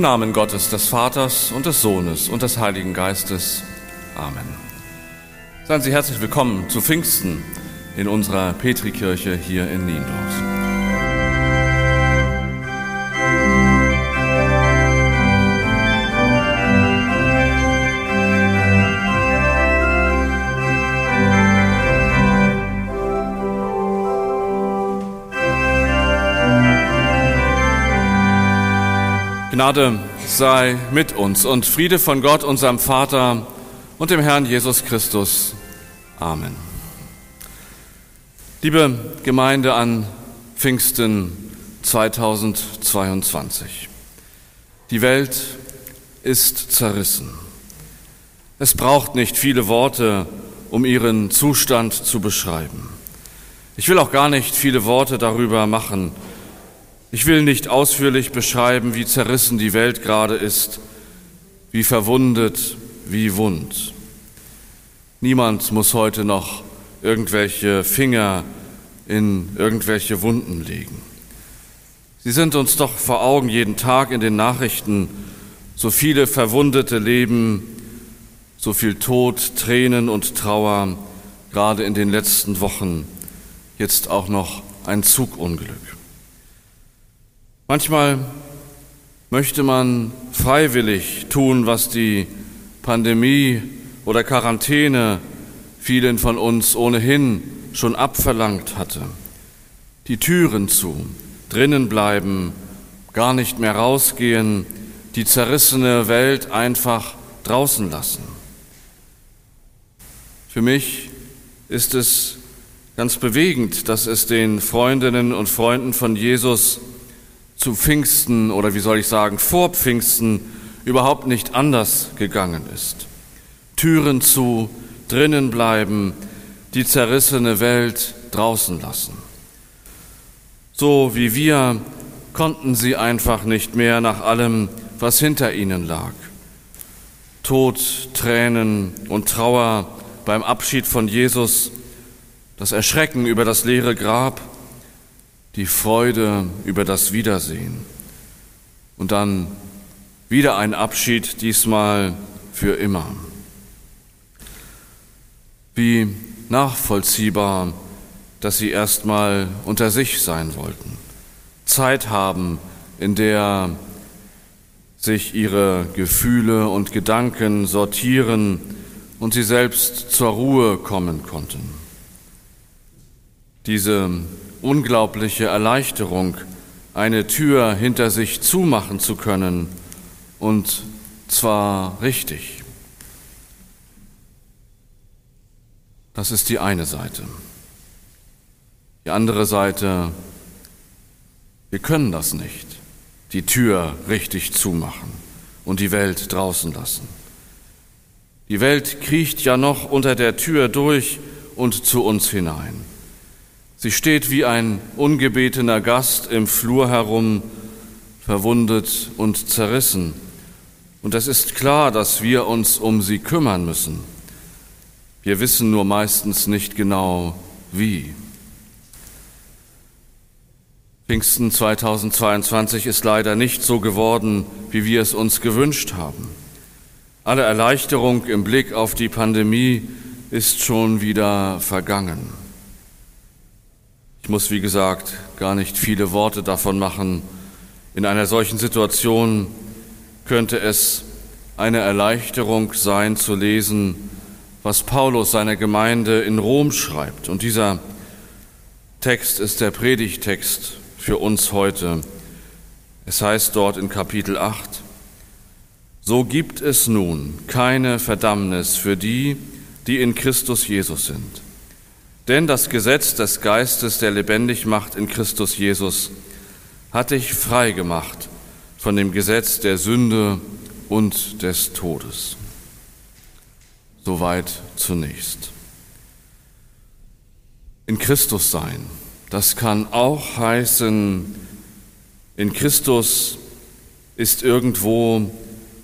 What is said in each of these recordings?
Im Namen Gottes, des Vaters und des Sohnes und des Heiligen Geistes. Amen. Seien Sie herzlich willkommen zu Pfingsten in unserer Petrikirche hier in Niendorf. Gnade sei mit uns und Friede von Gott, unserem Vater und dem Herrn Jesus Christus. Amen. Liebe Gemeinde an Pfingsten 2022. Die Welt ist zerrissen. Es braucht nicht viele Worte, um ihren Zustand zu beschreiben. Ich will auch gar nicht viele Worte darüber machen, ich will nicht ausführlich beschreiben, wie zerrissen die Welt gerade ist, wie verwundet, wie wund. Niemand muss heute noch irgendwelche Finger in irgendwelche Wunden legen. Sie sind uns doch vor Augen jeden Tag in den Nachrichten, so viele verwundete Leben, so viel Tod, Tränen und Trauer, gerade in den letzten Wochen, jetzt auch noch ein Zugunglück. Manchmal möchte man freiwillig tun, was die Pandemie oder Quarantäne vielen von uns ohnehin schon abverlangt hatte. Die Türen zu, drinnen bleiben, gar nicht mehr rausgehen, die zerrissene Welt einfach draußen lassen. Für mich ist es ganz bewegend, dass es den Freundinnen und Freunden von Jesus zu Pfingsten oder wie soll ich sagen, vor Pfingsten überhaupt nicht anders gegangen ist. Türen zu, drinnen bleiben, die zerrissene Welt draußen lassen. So wie wir konnten sie einfach nicht mehr nach allem, was hinter ihnen lag. Tod, Tränen und Trauer beim Abschied von Jesus, das Erschrecken über das leere Grab, die Freude über das Wiedersehen. Und dann wieder ein Abschied, diesmal für immer. Wie nachvollziehbar, dass sie erstmal unter sich sein wollten, Zeit haben, in der sich ihre Gefühle und Gedanken sortieren und sie selbst zur Ruhe kommen konnten. Diese unglaubliche Erleichterung, eine Tür hinter sich zumachen zu können und zwar richtig. Das ist die eine Seite. Die andere Seite, wir können das nicht, die Tür richtig zumachen und die Welt draußen lassen. Die Welt kriecht ja noch unter der Tür durch und zu uns hinein. Sie steht wie ein ungebetener Gast im Flur herum, verwundet und zerrissen. Und es ist klar, dass wir uns um sie kümmern müssen. Wir wissen nur meistens nicht genau, wie. Pfingsten 2022 ist leider nicht so geworden, wie wir es uns gewünscht haben. Alle Erleichterung im Blick auf die Pandemie ist schon wieder vergangen. Ich muss, wie gesagt, gar nicht viele Worte davon machen. In einer solchen Situation könnte es eine Erleichterung sein zu lesen, was Paulus seiner Gemeinde in Rom schreibt. Und dieser Text ist der Predigtext für uns heute. Es heißt dort in Kapitel 8, so gibt es nun keine Verdammnis für die, die in Christus Jesus sind. Denn das Gesetz des Geistes, der lebendig macht in Christus Jesus, hat dich frei gemacht von dem Gesetz der Sünde und des Todes. Soweit zunächst. In Christus sein, das kann auch heißen, in Christus ist irgendwo,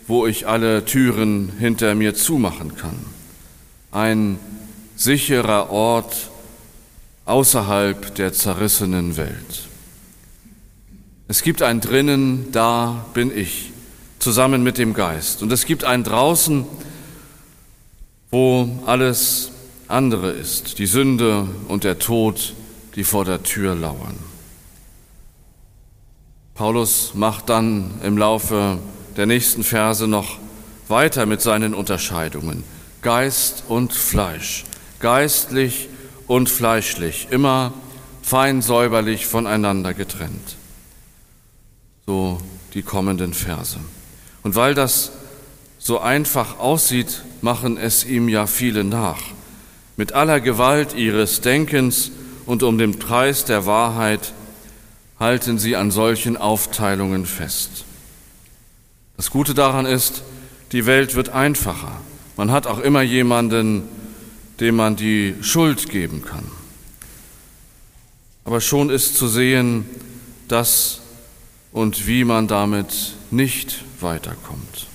wo ich alle Türen hinter mir zumachen kann. Ein sicherer Ort, außerhalb der zerrissenen Welt. Es gibt ein drinnen, da bin ich, zusammen mit dem Geist. Und es gibt ein draußen, wo alles andere ist, die Sünde und der Tod, die vor der Tür lauern. Paulus macht dann im Laufe der nächsten Verse noch weiter mit seinen Unterscheidungen. Geist und Fleisch, geistlich und fleischlich, immer fein säuberlich voneinander getrennt. So die kommenden Verse. Und weil das so einfach aussieht, machen es ihm ja viele nach. Mit aller Gewalt ihres Denkens und um den Preis der Wahrheit halten sie an solchen Aufteilungen fest. Das Gute daran ist, die Welt wird einfacher. Man hat auch immer jemanden, dem man die Schuld geben kann. Aber schon ist zu sehen, dass und wie man damit nicht weiterkommt.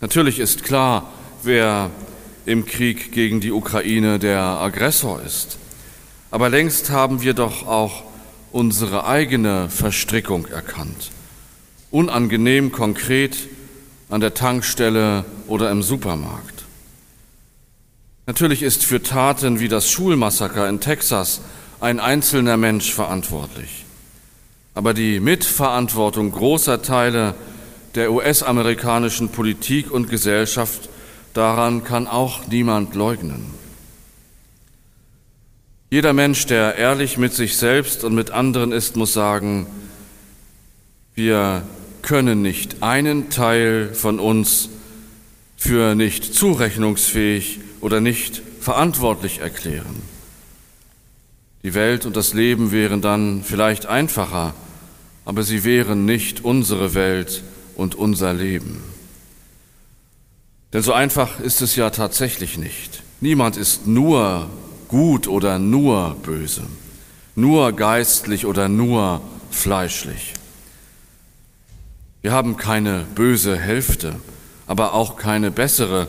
Natürlich ist klar, wer im Krieg gegen die Ukraine der Aggressor ist. Aber längst haben wir doch auch unsere eigene Verstrickung erkannt. Unangenehm konkret an der Tankstelle oder im Supermarkt. Natürlich ist für Taten wie das Schulmassaker in Texas ein einzelner Mensch verantwortlich. Aber die Mitverantwortung großer Teile der US-amerikanischen Politik und Gesellschaft, daran kann auch niemand leugnen. Jeder Mensch, der ehrlich mit sich selbst und mit anderen ist, muss sagen, wir können nicht einen Teil von uns für nicht zurechnungsfähig oder nicht verantwortlich erklären. Die Welt und das Leben wären dann vielleicht einfacher, aber sie wären nicht unsere Welt und unser Leben. Denn so einfach ist es ja tatsächlich nicht. Niemand ist nur gut oder nur böse, nur geistlich oder nur fleischlich. Wir haben keine böse Hälfte, aber auch keine bessere.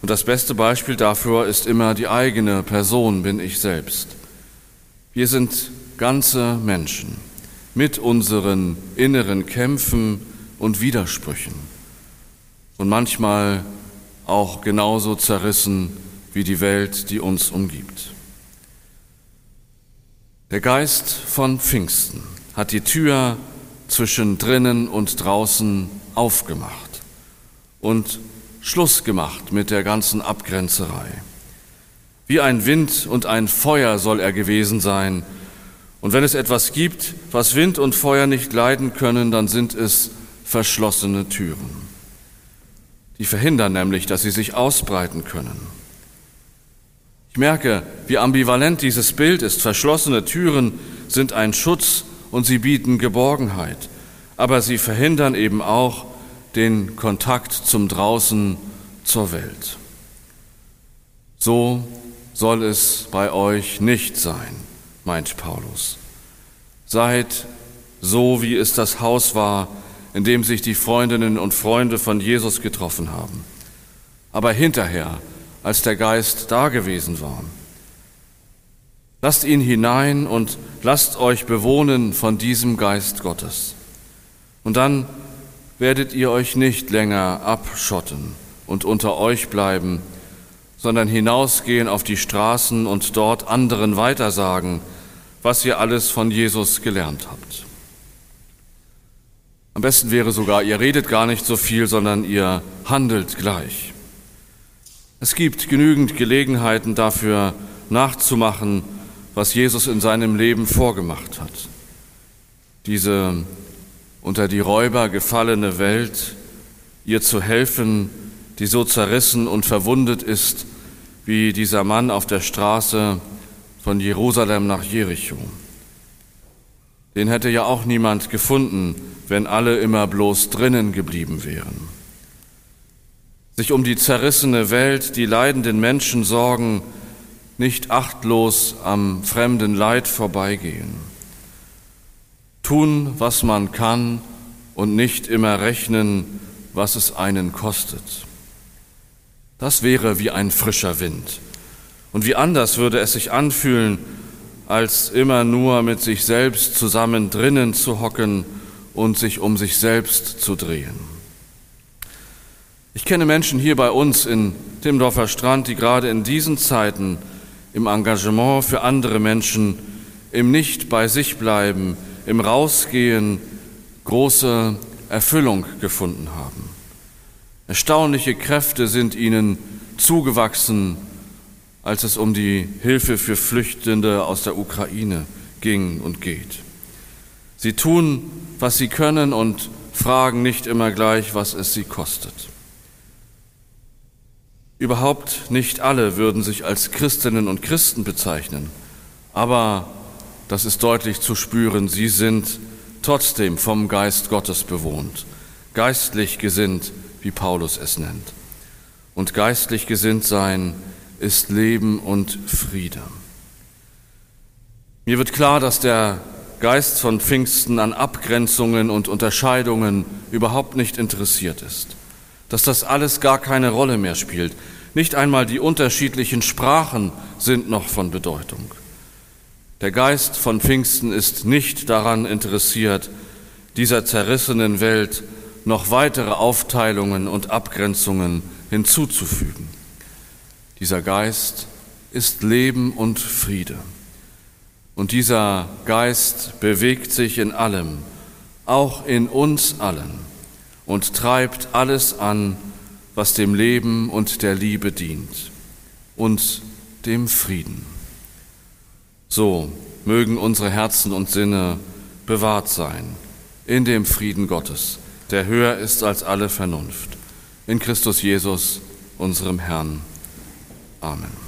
Und das beste Beispiel dafür ist immer die eigene Person, bin ich selbst. Wir sind ganze Menschen mit unseren inneren Kämpfen und Widersprüchen und manchmal auch genauso zerrissen wie die Welt, die uns umgibt. Der Geist von Pfingsten hat die Tür zwischen drinnen und draußen aufgemacht und Schluss gemacht mit der ganzen Abgrenzerei. Wie ein Wind und ein Feuer soll er gewesen sein. Und wenn es etwas gibt, was Wind und Feuer nicht leiden können, dann sind es verschlossene Türen. Die verhindern nämlich, dass sie sich ausbreiten können. Ich merke, wie ambivalent dieses Bild ist. Verschlossene Türen sind ein Schutz und sie bieten Geborgenheit, aber sie verhindern eben auch den Kontakt zum Draußen zur Welt. So soll es bei euch nicht sein, meint Paulus. Seid so, wie es das Haus war, in dem sich die Freundinnen und Freunde von Jesus getroffen haben. Aber hinterher, als der Geist da gewesen war. Lasst ihn hinein und lasst euch bewohnen von diesem Geist Gottes. Und dann werdet ihr euch nicht länger abschotten und unter euch bleiben, sondern hinausgehen auf die Straßen und dort anderen weitersagen, was ihr alles von Jesus gelernt habt. Am besten wäre sogar, ihr redet gar nicht so viel, sondern ihr handelt gleich. Es gibt genügend Gelegenheiten dafür nachzumachen, was Jesus in seinem Leben vorgemacht hat. Diese unter die Räuber gefallene Welt, ihr zu helfen, die so zerrissen und verwundet ist wie dieser Mann auf der Straße von Jerusalem nach Jericho. Den hätte ja auch niemand gefunden, wenn alle immer bloß drinnen geblieben wären. Sich um die zerrissene Welt, die leidenden Menschen sorgen, nicht achtlos am fremden Leid vorbeigehen. Tun, was man kann und nicht immer rechnen, was es einen kostet. Das wäre wie ein frischer Wind. Und wie anders würde es sich anfühlen, als immer nur mit sich selbst zusammen drinnen zu hocken und sich um sich selbst zu drehen. Ich kenne Menschen hier bei uns in Timmendorfer Strand, die gerade in diesen Zeiten im Engagement für andere Menschen, im Nicht bei sich bleiben, im Rausgehen große Erfüllung gefunden haben. Erstaunliche Kräfte sind ihnen zugewachsen, als es um die Hilfe für Flüchtende aus der Ukraine ging und geht. Sie tun, was sie können und fragen nicht immer gleich, was es sie kostet. Überhaupt nicht alle würden sich als Christinnen und Christen bezeichnen, aber das ist deutlich zu spüren, sie sind trotzdem vom Geist Gottes bewohnt, geistlich gesinnt, wie Paulus es nennt. Und geistlich gesinnt sein ist Leben und Friede. Mir wird klar, dass der Geist von Pfingsten an Abgrenzungen und Unterscheidungen überhaupt nicht interessiert ist dass das alles gar keine Rolle mehr spielt. Nicht einmal die unterschiedlichen Sprachen sind noch von Bedeutung. Der Geist von Pfingsten ist nicht daran interessiert, dieser zerrissenen Welt noch weitere Aufteilungen und Abgrenzungen hinzuzufügen. Dieser Geist ist Leben und Friede. Und dieser Geist bewegt sich in allem, auch in uns allen und treibt alles an, was dem Leben und der Liebe dient und dem Frieden. So mögen unsere Herzen und Sinne bewahrt sein in dem Frieden Gottes, der höher ist als alle Vernunft. In Christus Jesus, unserem Herrn. Amen.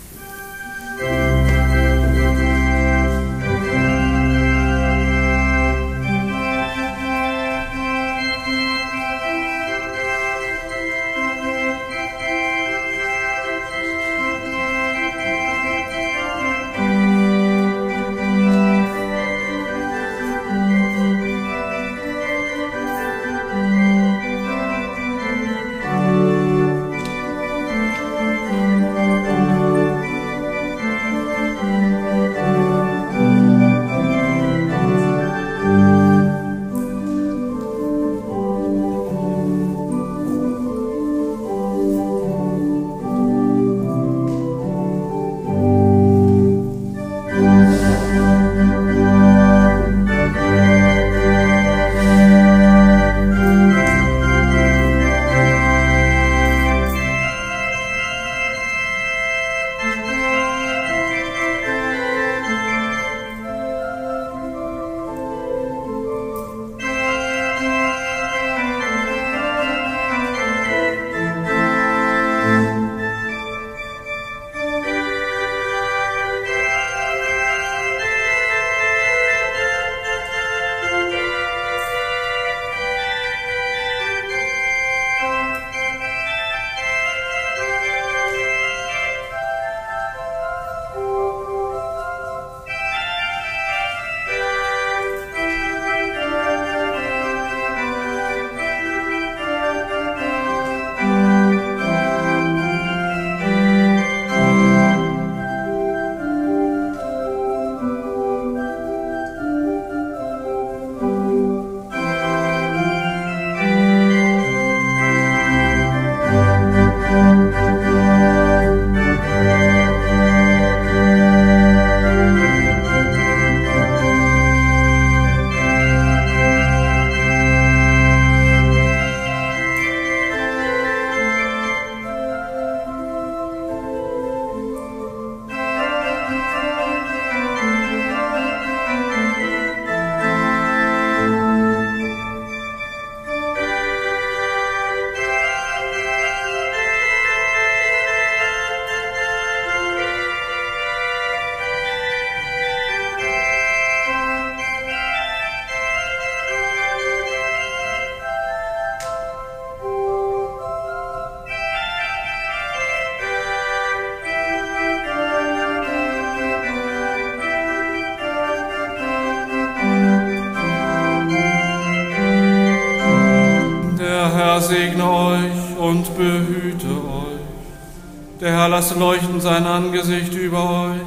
Lasse leuchten sein Angesicht über euch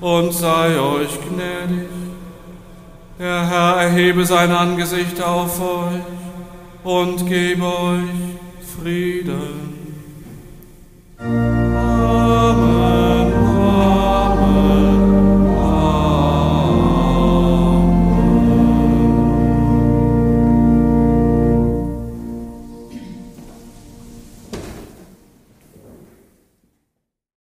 und sei euch gnädig. Der Herr erhebe sein Angesicht auf euch und gebe euch Frieden. Amen.